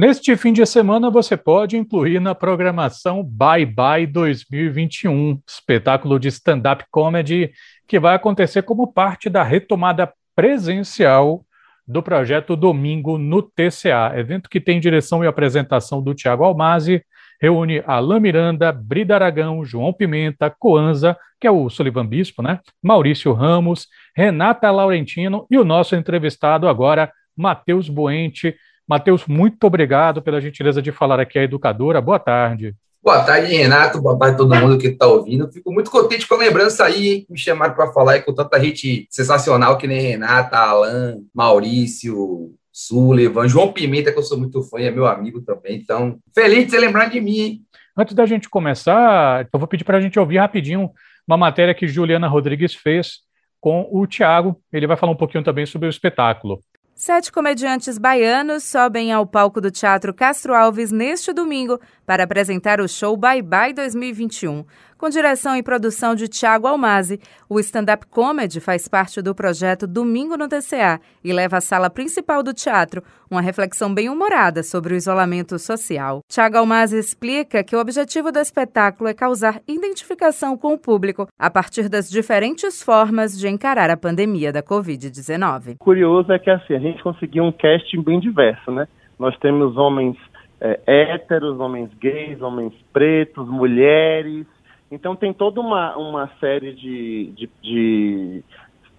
Neste fim de semana, você pode incluir na programação Bye Bye 2021, espetáculo de stand-up comedy que vai acontecer como parte da retomada presencial do projeto Domingo no TCA, evento que tem direção e apresentação do Tiago Almazi, reúne Alain Miranda, Brida Aragão, João Pimenta, Coanza, que é o Sullivan Bispo, né? Maurício Ramos, Renata Laurentino e o nosso entrevistado agora, Matheus Boente, Matheus, muito obrigado pela gentileza de falar aqui, a educadora. Boa tarde. Boa tarde, Renato. Boa tarde a todo mundo que está ouvindo. Fico muito contente com a lembrança aí, hein? Me chamaram para falar aí com tanta gente sensacional que nem Renata, Alan, Maurício, Sullivan, João Pimenta, que eu sou muito fã e é meu amigo também. Então, feliz de você lembrar de mim, hein? Antes da gente começar, eu vou pedir para a gente ouvir rapidinho uma matéria que Juliana Rodrigues fez com o Tiago. Ele vai falar um pouquinho também sobre o espetáculo. Sete comediantes baianos sobem ao palco do Teatro Castro Alves neste domingo para apresentar o show Bye Bye 2021. Com direção e produção de Tiago Almazi, o stand-up comedy faz parte do projeto Domingo no TCA e leva à sala principal do teatro uma reflexão bem humorada sobre o isolamento social. Tiago Almazi explica que o objetivo do espetáculo é causar identificação com o público a partir das diferentes formas de encarar a pandemia da Covid-19. Curioso é que assim, a gente conseguiu um casting bem diverso, né? Nós temos homens é, héteros, homens gays, homens pretos, mulheres, então tem toda uma, uma série de, de, de,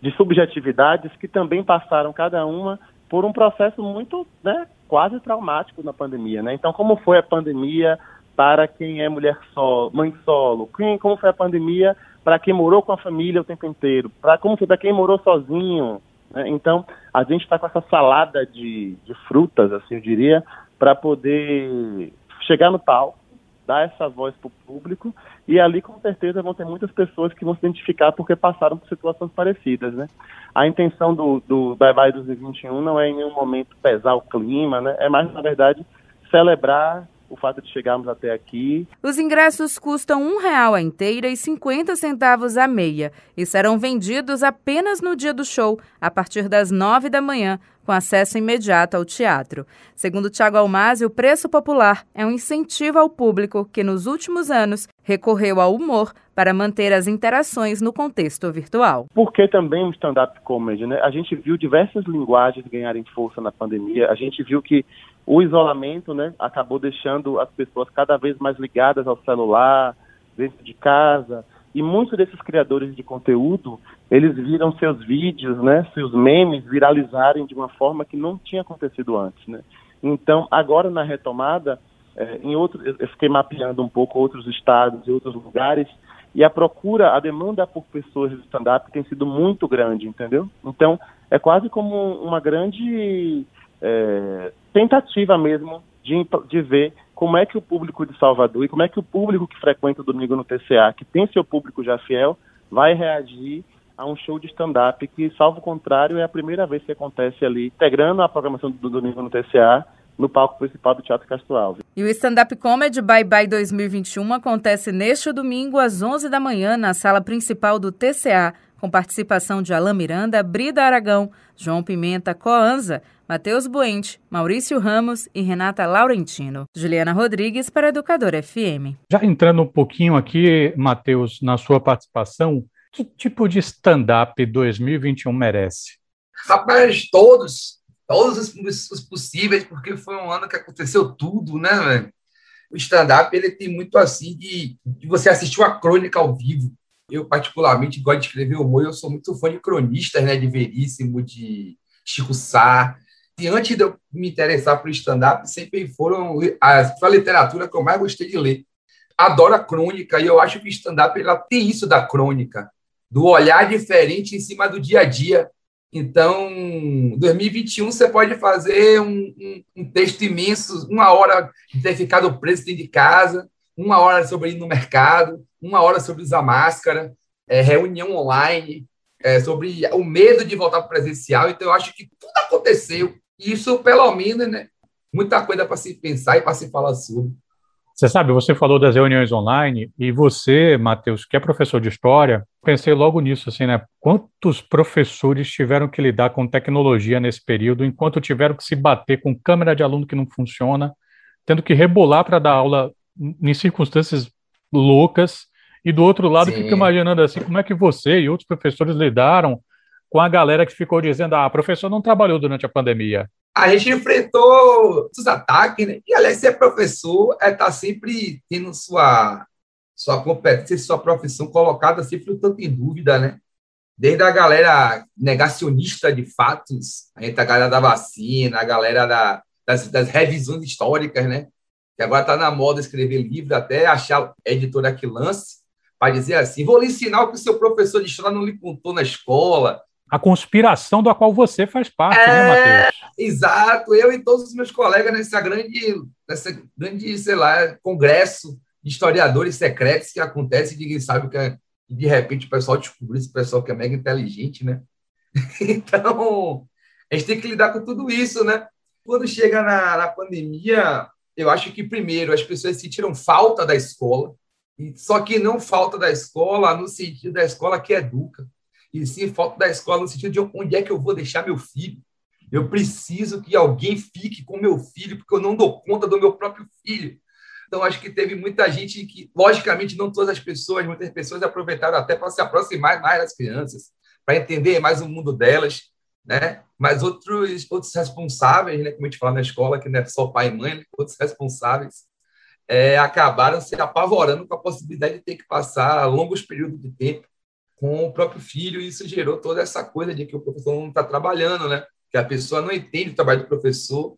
de subjetividades que também passaram cada uma por um processo muito, né, quase traumático na pandemia, né? Então, como foi a pandemia para quem é mulher solo, mãe solo? Quem, como foi a pandemia para quem morou com a família o tempo inteiro? Para como foi para quem morou sozinho? Né? Então, a gente está com essa salada de, de frutas, assim, eu diria, para poder chegar no palco dar essa voz para o público e ali com certeza vão ter muitas pessoas que vão se identificar porque passaram por situações parecidas, né? A intenção do, do Bye Bye 2021 não é em nenhum momento pesar o clima, né? É mais, na verdade, celebrar o fato de chegarmos até aqui. Os ingressos custam um real a inteira e 50 centavos a meia e serão vendidos apenas no dia do show, a partir das nove da manhã, com acesso imediato ao teatro. Segundo Tiago Almazi, o preço popular é um incentivo ao público que, nos últimos anos, recorreu ao humor para manter as interações no contexto virtual. Porque também o stand-up comedy, né? A gente viu diversas linguagens ganharem força na pandemia. A gente viu que o isolamento, né, acabou deixando as pessoas cada vez mais ligadas ao celular, dentro de casa. E muitos desses criadores de conteúdo, eles viram seus vídeos, né, seus memes viralizarem de uma forma que não tinha acontecido antes, né? Então, agora na retomada, é, em outro, eu fiquei mapeando um pouco outros estados e outros lugares, e a procura, a demanda por pessoas de stand-up tem sido muito grande, entendeu? Então, é quase como uma grande é, tentativa mesmo de, de ver como é que o público de Salvador e como é que o público que frequenta o domingo no TCA, que tem seu público já fiel, vai reagir a um show de stand-up que, salvo contrário, é a primeira vez que acontece ali, integrando a programação do domingo no TCA, no palco principal do Teatro Castro Alves. E o Stand-Up Comedy Bye Bye 2021 acontece neste domingo às 11 da manhã na sala principal do TCA, com participação de Alain Miranda, Brida Aragão, João Pimenta, Coanza, Matheus Buente, Maurício Ramos e Renata Laurentino. Juliana Rodrigues para Educador FM. Já entrando um pouquinho aqui, Matheus, na sua participação, que tipo de stand-up 2021 merece? Rapaz, todos. Todos os, os, possíveis, porque foi um ano que aconteceu tudo, né, velho? O stand-up, ele tem muito assim de, de você assistir uma crônica ao vivo. Eu, particularmente, gosto de escrever humor, eu sou muito fã de cronistas, né, de Veríssimo, de Chico Sá, e antes de eu me interessar por stand-up, sempre foram a, literatura que eu mais gostei de ler. Adoro a crônica e eu acho que stand-up tem isso da crônica, do olhar diferente em cima do dia a dia. Então, 2021 você pode fazer um, um, um texto imenso, uma hora de ter ficado preso dentro de casa, uma hora sobre ir no mercado, uma hora sobre usar máscara, é, reunião online, é, sobre o medo de voltar para presencial. Então, eu acho que tudo aconteceu isso, pelo menos, né? Muita coisa para se pensar e para se falar sobre. Você sabe, você falou das reuniões online e você, Matheus, que é professor de história, pensei logo nisso, assim, né? Quantos professores tiveram que lidar com tecnologia nesse período, enquanto tiveram que se bater com câmera de aluno que não funciona, tendo que rebolar para dar aula em circunstâncias loucas, e do outro lado, fico imaginando assim, como é que você e outros professores lidaram com a galera que ficou dizendo, ah, professor não trabalhou durante a pandemia a gente enfrentou os ataques, né? E, aliás, ser professor é estar tá sempre tendo sua, sua competência, sua profissão colocada sempre um tanto em dúvida, né? Desde a galera negacionista de fatos, a gente, a galera da vacina, a galera da, das, das revisões históricas, né? Que agora está na moda escrever livro, até achar editora que lance, para dizer assim: vou lhe ensinar o que o seu professor de história não lhe contou na escola, a conspiração da qual você faz parte, né, é, né, Matheus? Exato, eu e todos os meus colegas nessa grande, nessa grande, sei lá, congresso de historiadores secretos que acontece e ninguém sabe o que é. E de repente o pessoal descobriu esse pessoal que é mega inteligente, né? Então, a gente tem que lidar com tudo isso, né? Quando chega na, na pandemia, eu acho que, primeiro, as pessoas sentiram falta da escola, só que não falta da escola no sentido da escola que educa e sim falta da escola no sentido de onde é que eu vou deixar meu filho. Eu preciso que alguém fique com meu filho, porque eu não dou conta do meu próprio filho. Então, acho que teve muita gente que, logicamente, não todas as pessoas, muitas pessoas aproveitaram até para se aproximar mais das crianças, para entender mais o mundo delas, né? Mas outros, outros responsáveis, né? como a gente fala na escola, que não é só pai e mãe, né? outros responsáveis, é, acabaram se apavorando com a possibilidade de ter que passar longos períodos de tempo com o próprio filho, e isso gerou toda essa coisa de que o professor não está trabalhando, né? que a pessoa não entende o trabalho do professor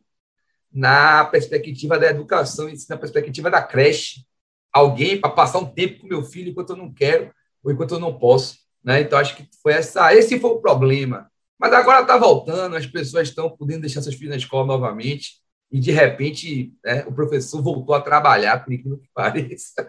na perspectiva da educação, na perspectiva da creche. Alguém para passar um tempo com meu filho enquanto eu não quero ou enquanto eu não posso. Né? Então, acho que foi essa, esse foi o problema. Mas agora está voltando, as pessoas estão podendo deixar seus filhos na escola novamente, e de repente né, o professor voltou a trabalhar, por incrível que pareça.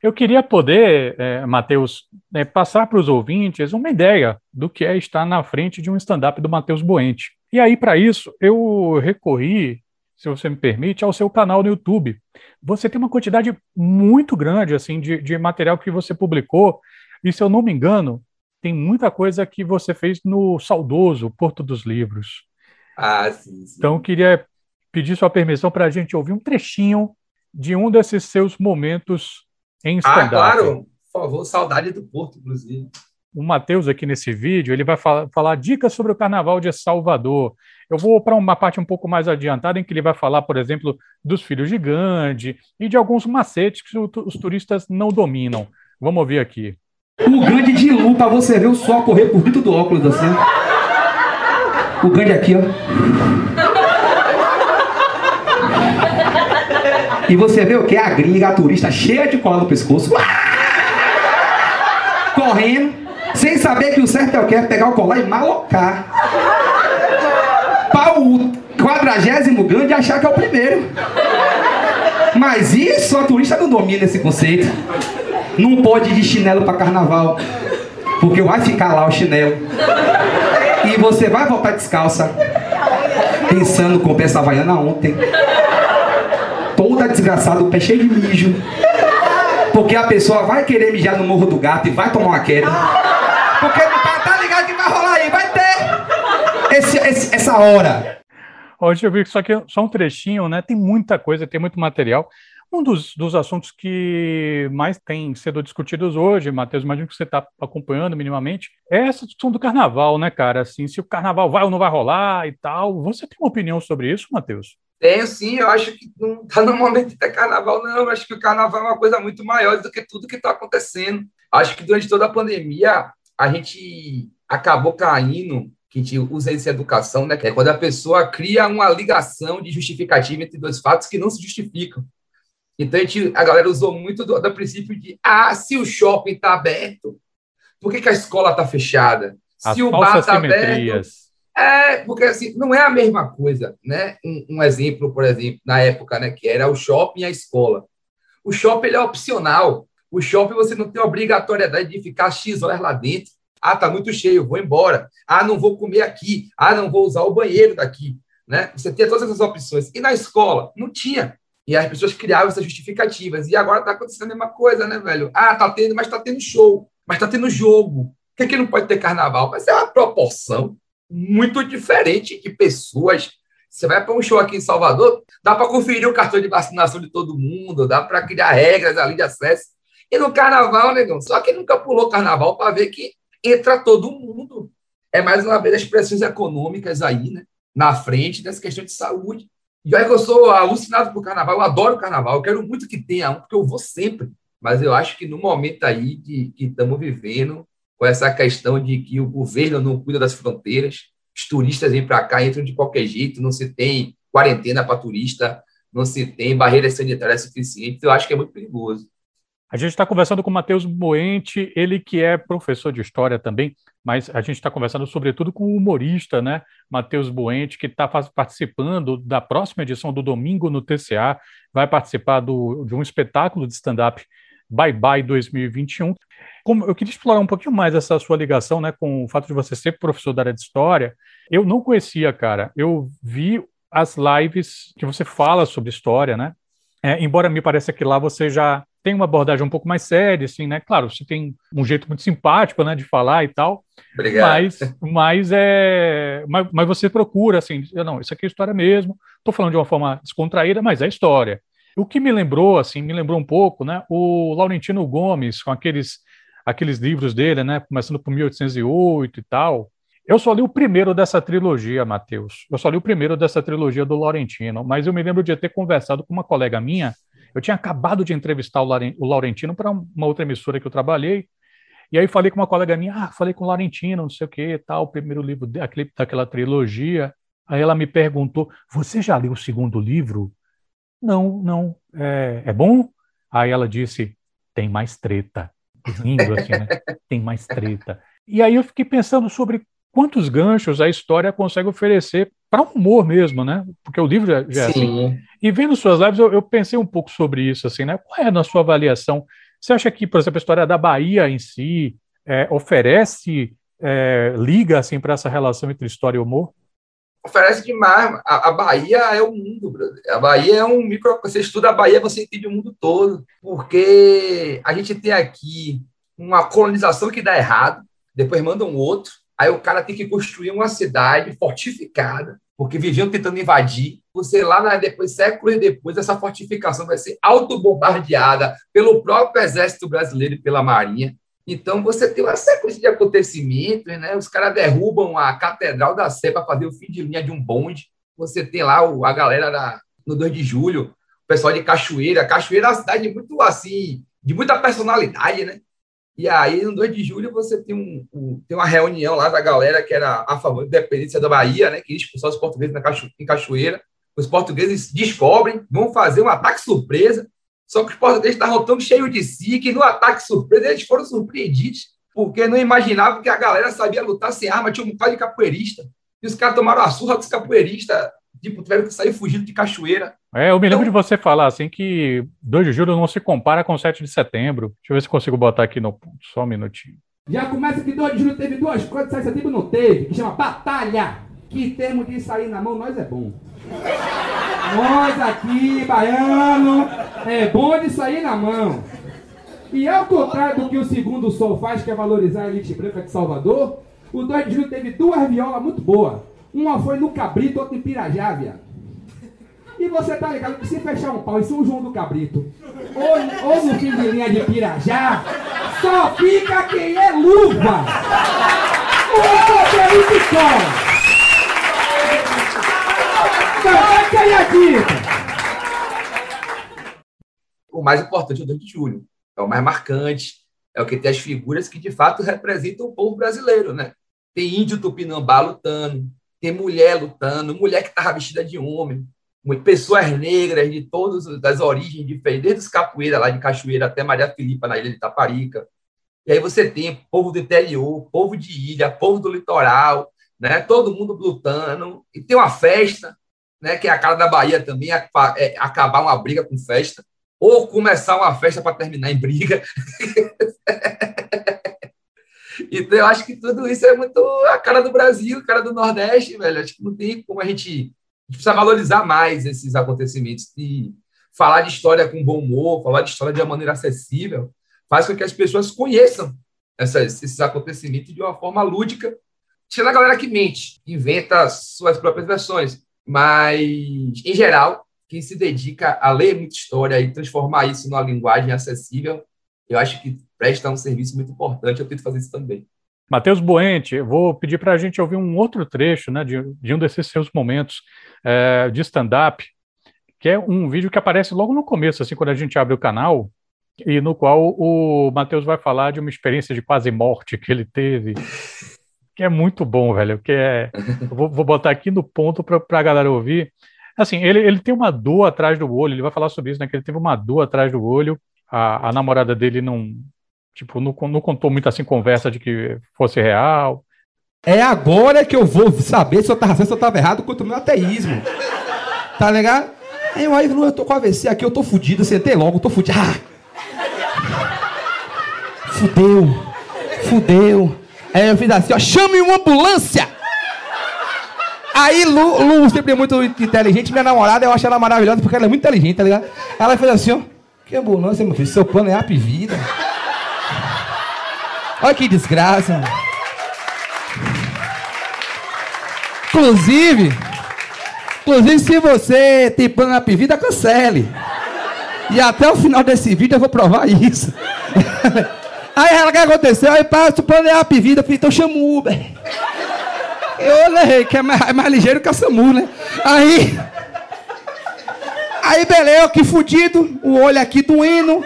Eu queria poder, é, Matheus, é, passar para os ouvintes uma ideia do que é estar na frente de um stand-up do Matheus Boente. E aí, para isso, eu recorri, se você me permite, ao seu canal no YouTube. Você tem uma quantidade muito grande assim de, de material que você publicou, e se eu não me engano, tem muita coisa que você fez no saudoso Porto dos Livros. Ah, sim, sim. Então, eu queria pedir sua permissão para a gente ouvir um trechinho de um desses seus momentos em stand-up. Ah, claro, por favor, saudade do Porto, inclusive. O Matheus aqui nesse vídeo, ele vai falar, falar dicas sobre o Carnaval de Salvador. Eu vou para uma parte um pouco mais adiantada, em que ele vai falar, por exemplo, dos filhos de Gandhi e de alguns macetes que os turistas não dominam. Vamos ouvir aqui. O Gandhi de Lu, para você ver o sol correr por dentro do óculos assim. O Gandhi aqui, ó. E você vê o que? A gringa, a turista cheia de cola no pescoço. Correndo, sem saber que o certo é o que? É pegar o colar e malocar. Para o quadragésimo grande achar que é o primeiro. Mas isso a turista não domina esse conceito. Não pode ir de chinelo para carnaval. Porque vai ficar lá o chinelo. E você vai voltar descalça. Pensando com peça havaiana ontem toda desgraçada, o pé cheio de mijo. Porque a pessoa vai querer mijar no morro do gato e vai tomar uma queda. Porque tá, tá ligado que vai rolar aí, vai ter esse, esse, essa hora. Hoje eu vi que só que só um trechinho, né? Tem muita coisa, tem muito material. Um dos, dos assuntos que mais tem sido discutidos hoje, Matheus, imagino que você está acompanhando minimamente, é essa discussão do carnaval, né, cara? Assim, se o carnaval vai ou não vai rolar e tal. Você tem uma opinião sobre isso, Matheus? Tenho sim, eu acho que não está no momento de ter carnaval, não. Eu acho que o carnaval é uma coisa muito maior do que tudo que está acontecendo. Acho que durante toda a pandemia a gente acabou caindo, que a gente usa essa educação, né? Que é quando a pessoa cria uma ligação de justificativa entre dois fatos que não se justificam. Então a, gente, a galera usou muito do, do princípio de ah, se o shopping está aberto, por que, que a escola está fechada? As se o bar está aberto é, porque assim, não é a mesma coisa, né? Um, um, exemplo, por exemplo, na época, né, que era o shopping e a escola. O shopping é opcional. O shopping você não tem obrigatoriedade de ficar X horas lá dentro. Ah, tá muito cheio, vou embora. Ah, não vou comer aqui. Ah, não vou usar o banheiro daqui, né? Você tinha todas essas opções. E na escola não tinha. E as pessoas criavam essas justificativas. E agora está acontecendo a mesma coisa, né, velho? Ah, tá tendo, mas tá tendo show, mas tá tendo jogo. Por que, que não pode ter carnaval? Mas é uma proporção muito diferente de pessoas. Você vai para um show aqui em Salvador, dá para conferir o cartão de vacinação de todo mundo, dá para criar regras ali de acesso. E no carnaval, negão, só que nunca pulou carnaval para ver que entra todo mundo. É mais uma vez as pressões econômicas aí, né? Na frente dessa questão de saúde. E olha que eu sou alucinado por carnaval, eu adoro carnaval, eu quero muito que tenha um, porque eu vou sempre. Mas eu acho que no momento aí que estamos vivendo, com essa questão de que o governo não cuida das fronteiras, os turistas vêm para cá, entram de qualquer jeito, não se tem quarentena para turista, não se tem barreiras sanitárias suficientes, eu acho que é muito perigoso. A gente está conversando com o Matheus Moente, ele que é professor de história também, mas a gente está conversando sobretudo com o humorista, né, Matheus Boente, que está participando da próxima edição do Domingo no TCA, vai participar do, de um espetáculo de stand-up Bye Bye 2021. Como eu queria explorar um pouquinho mais essa sua ligação, né, com o fato de você ser professor da área de história. Eu não conhecia, cara. Eu vi as lives que você fala sobre história, né? É, embora me pareça que lá você já tem uma abordagem um pouco mais séria, assim, né? Claro, você tem um jeito muito simpático, né, de falar e tal. Obrigado. Mas, mas é, mas, mas você procura, assim, não, isso aqui é história mesmo. Estou falando de uma forma descontraída, mas é história. O que me lembrou, assim, me lembrou um pouco, né, o Laurentino Gomes com aqueles aqueles livros dele, né, começando por 1808 e tal. Eu só li o primeiro dessa trilogia, Matheus. Eu só li o primeiro dessa trilogia do Laurentino, mas eu me lembro de ter conversado com uma colega minha eu tinha acabado de entrevistar o Laurentino para uma outra emissora que eu trabalhei, e aí falei com uma colega minha, ah, falei com o Laurentino, não sei o que, tal, o primeiro livro daquele, daquela trilogia. Aí ela me perguntou, você já leu o segundo livro? Não, não. É, é bom? Aí ela disse, tem mais treta. Rindo assim, né? Tem mais treta. E aí eu fiquei pensando sobre quantos ganchos a história consegue oferecer para um humor mesmo, né? Porque o livro já, já é assim. E vendo suas lives, eu, eu, pensei um pouco sobre isso, assim, né? Qual é a sua avaliação? Você acha que, por exemplo, a história da Bahia em si é, oferece, é, liga, assim, para essa relação entre história e humor? Oferece demais. A, a Bahia é o mundo, brother. A Bahia é um micro. Você estuda a Bahia, você entende o mundo todo. Porque a gente tem aqui uma colonização que dá errado, depois manda um outro, Aí o cara tem que construir uma cidade fortificada, porque viviam tentando invadir. Você lá, depois, séculos depois, essa fortificação vai ser autobombardeada pelo próprio exército brasileiro e pela marinha. Então, você tem uma sequência de acontecimentos, né? Os caras derrubam a Catedral da Sé para fazer o fim de linha de um bonde. Você tem lá a galera da, no 2 de julho, o pessoal de Cachoeira. Cachoeira é uma cidade muito, assim, de muita personalidade, né? E aí, no 2 de julho, você tem, um, um, tem uma reunião lá da galera que era a favor da independência da Bahia, né, que expulsou os portugueses na Cacho, em Cachoeira. Os portugueses descobrem, vão fazer um ataque surpresa, só que os portugueses estavam tão cheios de si que no ataque surpresa eles foram surpreendidos, porque não imaginavam que a galera sabia lutar sem arma, tinha um bocado de capoeirista. E os caras tomaram a surra dos capoeiristas tipo, tiveram que sair fugindo de cachoeira. É, eu me lembro então, de você falar assim que 2 de julho não se compara com 7 de setembro. Deixa eu ver se consigo botar aqui no ponto, só um minutinho. Já começa que 2 de julho teve duas coisas, 7 de setembro não teve, que chama batalha. Que termo de sair na mão, nós é bom. nós aqui, baiano, é bom de sair na mão. E ao contrário do que o segundo sol faz, que é valorizar a elite branca de Salvador, o 2 de julho teve duas violas muito boas. Uma foi no Cabrito, outra em Pirajá, viado. E você tá ligado que se fechar um pau em São João do Cabrito, ou, ou no fim de linha de Pirajá, só fica quem é luva. O poder de cola. Vai cair a dica. O mais importante é o 2 de julho. É o mais marcante. É o que tem as figuras que de fato representam o povo brasileiro, né? Tem índio tupinambá lutando, tem mulher lutando, mulher que estava vestida de homem, pessoas negras de todas as origens diferentes, desde os capoeiras lá de Cachoeira até Maria Filipa, na ilha de Taparica. E aí você tem povo do interior, povo de ilha, povo do litoral, né? todo mundo lutando. E tem uma festa, né? que é a cara da Bahia também, é, acabar uma briga com festa, ou começar uma festa para terminar em briga. Então, eu acho que tudo isso é muito a cara do Brasil, a cara do Nordeste, velho. Acho que não tem como a gente. A gente precisa valorizar mais esses acontecimentos. E falar de história com bom humor, falar de história de uma maneira acessível, faz com que as pessoas conheçam essas, esses acontecimentos de uma forma lúdica. Tira a galera que mente, inventa suas próprias versões, mas, em geral, quem se dedica a ler muita história e transformar isso numa linguagem acessível, eu acho que presta um serviço muito importante. Eu tento fazer isso também. Matheus Boente, vou pedir para a gente ouvir um outro trecho né, de, de um desses seus momentos é, de stand-up, que é um vídeo que aparece logo no começo, assim, quando a gente abre o canal, e no qual o Matheus vai falar de uma experiência de quase morte que ele teve, que é muito bom, velho, que é... Vou, vou botar aqui no ponto para a galera ouvir. Assim, ele, ele tem uma dor atrás do olho, ele vai falar sobre isso, né, que ele teve uma dor atrás do olho, a, a namorada dele não, tipo, não, não contou muito assim conversa de que fosse real. É agora que eu vou saber se eu tava certo, se eu tava errado quanto o meu ateísmo. Tá ligado? Aí eu, aí, eu tô com AVC aqui, eu tô fudido, sentei logo, tô fudido. Ah! Fudeu, fudeu. Aí eu fiz assim, ó, chame uma ambulância! Aí Lu, Lu sempre é muito inteligente, minha namorada, eu acho ela maravilhosa porque ela é muito inteligente, tá ligado? Ela fez assim, ó, que ambulância, meu filho, seu plano é a vida. Olha que desgraça. Inclusive, inclusive se você tem plano na vida, cancele. E até o final desse vídeo eu vou provar isso. Aí ela, o que aconteceu? Aí passa é a vida, então chama o Uber. Eu olhei, que é mais, é mais ligeiro que a SAMU, né? Aí. Aí, beleza, que fudido, o olho aqui doendo.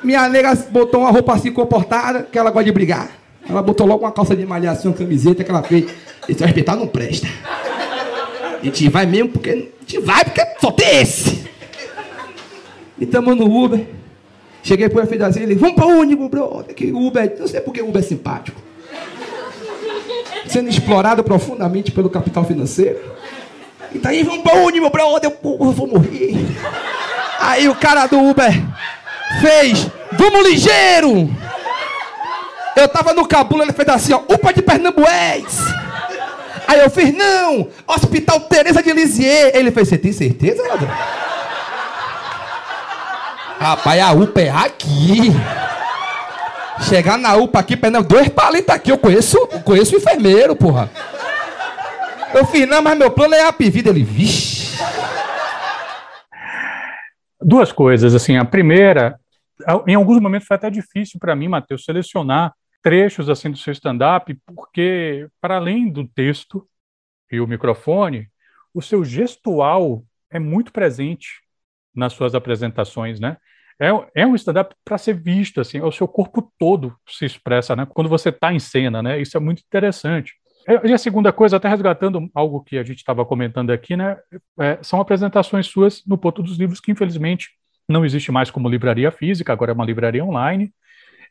Minha nega botou uma roupa assim comportada, que ela gosta de brigar. Ela botou logo uma calça de malhação, uma camiseta que ela fez. Esse respeitar não presta. A gente vai mesmo porque. A gente vai porque só tem esse. E tamo no Uber. Cheguei pro filho assim, ele, vamos para o ônibus, bro. Que Uber, não sei porque Uber é simpático. Sendo explorado profundamente pelo capital financeiro. E tá aí, vamos para o ônibus, bro. Eu, eu vou morrer. Aí o cara do Uber fez, vamos ligeiro! Eu tava no cabula, ele fez assim, ó, UPA de Pernambués! Aí eu fiz, não, Hospital Teresa de Lisieux. Ele fez, você tem certeza, ladrão? Rapaz, a UPA é aqui. Chegar na UPA aqui, Pernambuco, dois palitos aqui, eu conheço, eu conheço o enfermeiro, porra. Eu fiz, não, mas meu plano é a vida. Ele, vixe. Duas coisas, assim, a primeira, em alguns momentos foi até difícil para mim, Matheus, selecionar trechos assim do seu stand-up, porque para além do texto e o microfone, o seu gestual é muito presente nas suas apresentações, né? É, é um stand-up para ser visto, assim, o seu corpo todo se expressa, né? Quando você está em cena, né? Isso é muito interessante. E a segunda coisa, até resgatando algo que a gente estava comentando aqui, né, é, são apresentações suas no Ponto dos Livros, que infelizmente não existe mais como livraria física, agora é uma livraria online.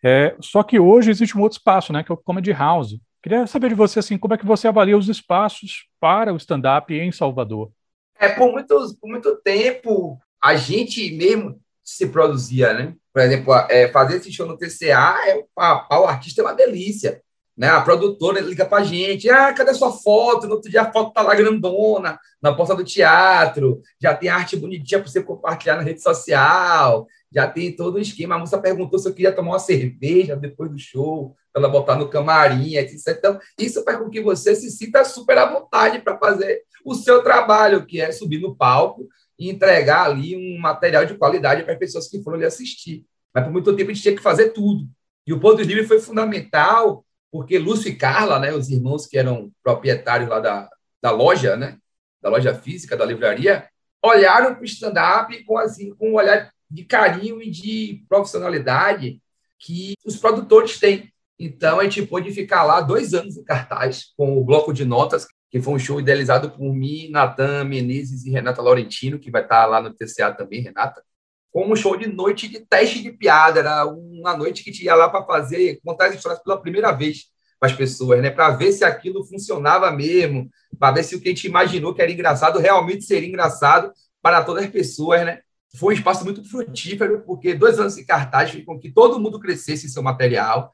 É, só que hoje existe um outro espaço, né, que é o Comedy House. Queria saber de você, assim, como é que você avalia os espaços para o stand-up em Salvador? É, por muito, por muito tempo, a gente mesmo se produzia, né? Por exemplo, é, fazer esse show no TCA, é, o artista é uma delícia. Né? A produtora liga pra gente, ah, cadê sua foto? No outro dia a foto tá lá grandona, na porta do teatro, já tem arte bonitinha para você compartilhar na rede social, já tem todo o esquema. A moça perguntou se eu queria tomar uma cerveja depois do show, para ela botar no camarim, etc. Então, isso faz com que você se sinta super à vontade para fazer o seu trabalho, que é subir no palco e entregar ali um material de qualidade para as pessoas que foram lhe assistir. Mas por muito tempo a gente tinha que fazer tudo. E o Ponto Livre foi fundamental porque Lúcio e Carla, né, os irmãos que eram proprietários lá da, da loja, né, da loja física, da livraria, olharam para o stand-up com, assim, com um olhar de carinho e de profissionalidade que os produtores têm. Então, a gente pôde ficar lá dois anos em cartaz com o Bloco de Notas, que foi um show idealizado por mim, Natan Menezes e Renata Laurentino, que vai estar lá no TCA também, Renata com um show de noite de teste de piada. Era uma noite que tinha lá para fazer, contar as histórias pela primeira vez para as pessoas, né? Para ver se aquilo funcionava mesmo, para ver se o que a gente imaginou que era engraçado realmente seria engraçado para todas as pessoas, né? Foi um espaço muito frutífero, porque dois anos de cartaz fez com que todo mundo crescesse em seu material,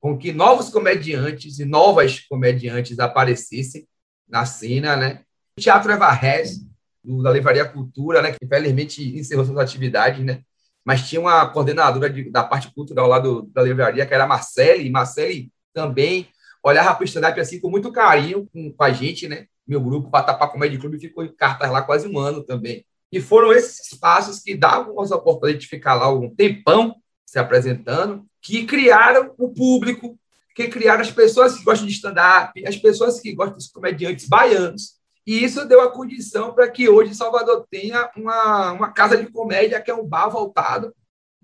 com que novos comediantes e novas comediantes aparecessem na cena, né? O Teatro Eva Rez da Livraria Cultura, né, que infelizmente encerrou suas atividades, né? Mas tinha uma coordenadora de, da parte cultural lá do, da livraria, que era a Marcele, e Marcele também olhava para o stand-up assim com muito carinho com, com, a gente, né? Meu grupo, Patapá Comédia Clube, ficou em cartas lá quase um ano também. E foram esses espaços que davam as oportunidades de ficar lá um tempão se apresentando, que criaram o público, que criaram as pessoas que gostam de stand-up, as pessoas que gostam dos comediantes baianos. E isso deu a condição para que hoje Salvador tenha uma, uma casa de comédia, que é um bar voltado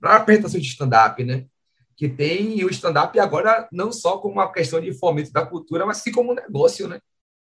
para apresentação de stand-up, né? Que tem o stand-up agora não só como uma questão de fomento da cultura, mas sim como um negócio, né?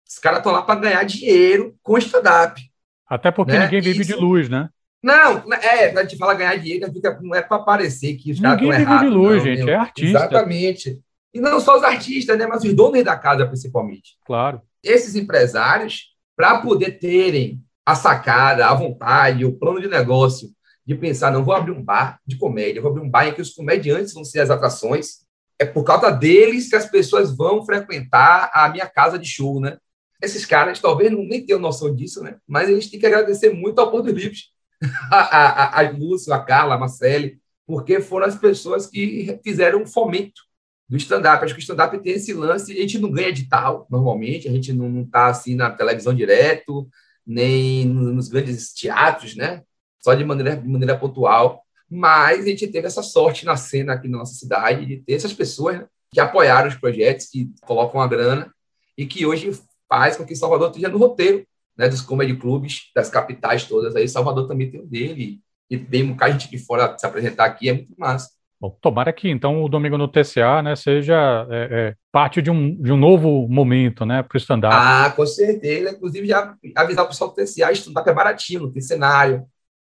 Os caras estão lá para ganhar dinheiro com stand-up. Até porque né? ninguém vive isso... de luz, né? Não, é, a gente fala ganhar dinheiro, não é para aparecer que os caras estão errados. Ninguém vive de luz, não, gente, meu. é artista. Exatamente. E não só os artistas, né, mas os donos da casa, principalmente. Claro. Esses empresários, para poder terem a sacada, a vontade, o plano de negócio de pensar, não vou abrir um bar de comédia, vou abrir um bar em que os comediantes vão ser as atrações, é por causa deles que as pessoas vão frequentar a minha casa de show, né? Esses caras talvez não nem tenham noção disso, né? Mas a gente tem que agradecer muito ao Porto Livres, a, a, a Lúcio, a Carla, a Marcele, porque foram as pessoas que fizeram um fomento do stand-up. Acho que o stand-up tem esse lance, a gente não ganha edital, normalmente, a gente não está assim na televisão direto, nem nos grandes teatros, né? Só de maneira, de maneira pontual. Mas a gente teve essa sorte na cena aqui na nossa cidade de ter essas pessoas né, que apoiaram os projetos, que colocam a grana e que hoje faz com que Salvador esteja no roteiro né, dos comedy clubes das capitais todas. Aí Salvador também tem o dele. E vem um bocado de gente de fora se apresentar aqui, é muito massa. Bom, tomara que então o Domingo no TCA né, seja é, é, parte de um, de um novo momento né, para o stand-up. Ah, com certeza. Inclusive, já avisar o pessoal do TCA, stand-up é baratinho, não tem cenário.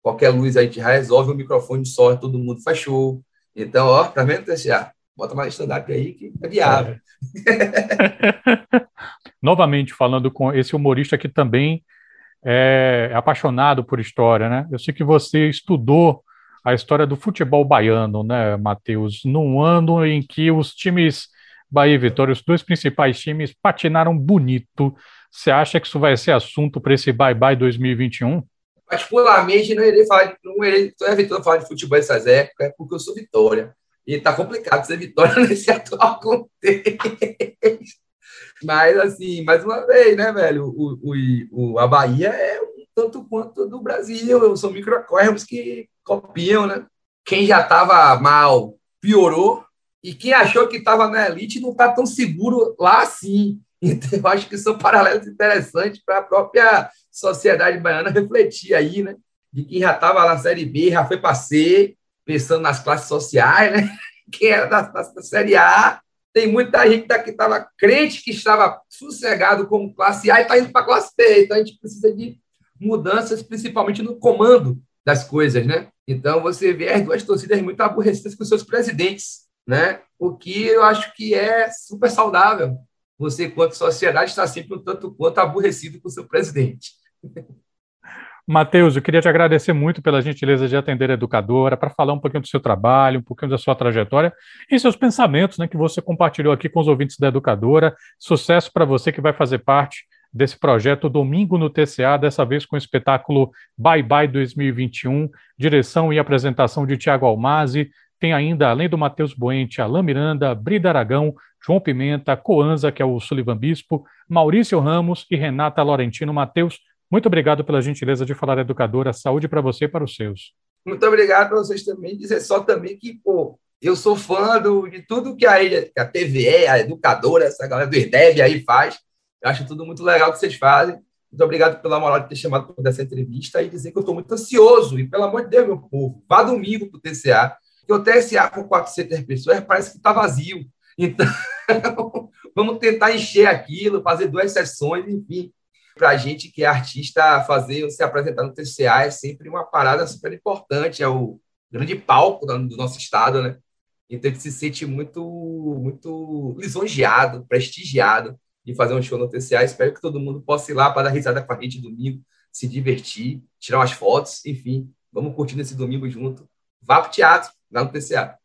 Qualquer luz a gente resolve, o microfone só, todo mundo faz show. Então, ó, tá vendo, TCA? Bota mais stand-up aí que é viável. É. Novamente, falando com esse humorista que também é apaixonado por história, né? Eu sei que você estudou a história do futebol baiano, né, Matheus? Num ano em que os times Bahia e Vitória, os dois principais times, patinaram bonito. Você acha que isso vai ser assunto para esse bye-bye 2021? Particularmente, não irei falar não irei, não é Vitória falar de futebol nessas épocas, porque eu sou Vitória. E tá complicado ser Vitória nesse atual contexto. Mas, assim, mais uma vez, né, velho? O, o, o, a Bahia é tanto quanto do Brasil. São microcosmos que copiam, né? Quem já estava mal piorou e quem achou que estava na elite não está tão seguro lá assim. Então, eu acho que são paralelos interessantes para a própria sociedade baiana refletir aí, né? De quem já estava na Série B, já foi para C, pensando nas classes sociais, né? Quem era da, da, da Série A, tem muita gente que estava crente, que estava sossegado como classe A e está indo para classe B. Então, a gente precisa de mudanças, principalmente no comando das coisas, né? Então você vê as duas torcidas muito aborrecidas com seus presidentes, né? O que eu acho que é super saudável. Você, quanto sociedade, está sempre um tanto quanto aborrecido com seu presidente. Matheus, eu queria te agradecer muito pela gentileza de atender a educadora, para falar um pouquinho do seu trabalho, um pouquinho da sua trajetória e seus pensamentos, né, que você compartilhou aqui com os ouvintes da educadora. Sucesso para você que vai fazer parte desse projeto Domingo no TCA, dessa vez com o espetáculo Bye Bye 2021, direção e apresentação de Tiago Almazi. Tem ainda, além do Matheus Boente, Alain Miranda, Brida Aragão, João Pimenta, Coanza, que é o Sullivan Bispo, Maurício Ramos e Renata Laurentino. Matheus, muito obrigado pela gentileza de falar educadora. Saúde para você e para os seus. Muito obrigado para vocês também. Dizer só também que, pô, eu sou fã do, de tudo que a, a TVE, a educadora, essa galera do IRDEV aí faz. Eu acho tudo muito legal que vocês fazem. Muito obrigado pela moral de ter chamado para essa entrevista e dizer que eu estou muito ansioso. E, pelo amor de Deus, meu povo, vá domingo para o TCA. Porque o TCA com 400 pessoas parece que está vazio. Então, vamos tentar encher aquilo, fazer duas sessões, enfim. Para a gente que é artista, fazer se apresentar no TCA é sempre uma parada super importante. É o grande palco do nosso estado, né? Então, a gente se sente muito, muito lisonjeado, prestigiado de fazer um show no TCA. Espero que todo mundo possa ir lá para dar risada com a gente domingo, se divertir, tirar umas fotos, enfim, vamos curtir esse domingo junto. Vá para o teatro, lá no TCA.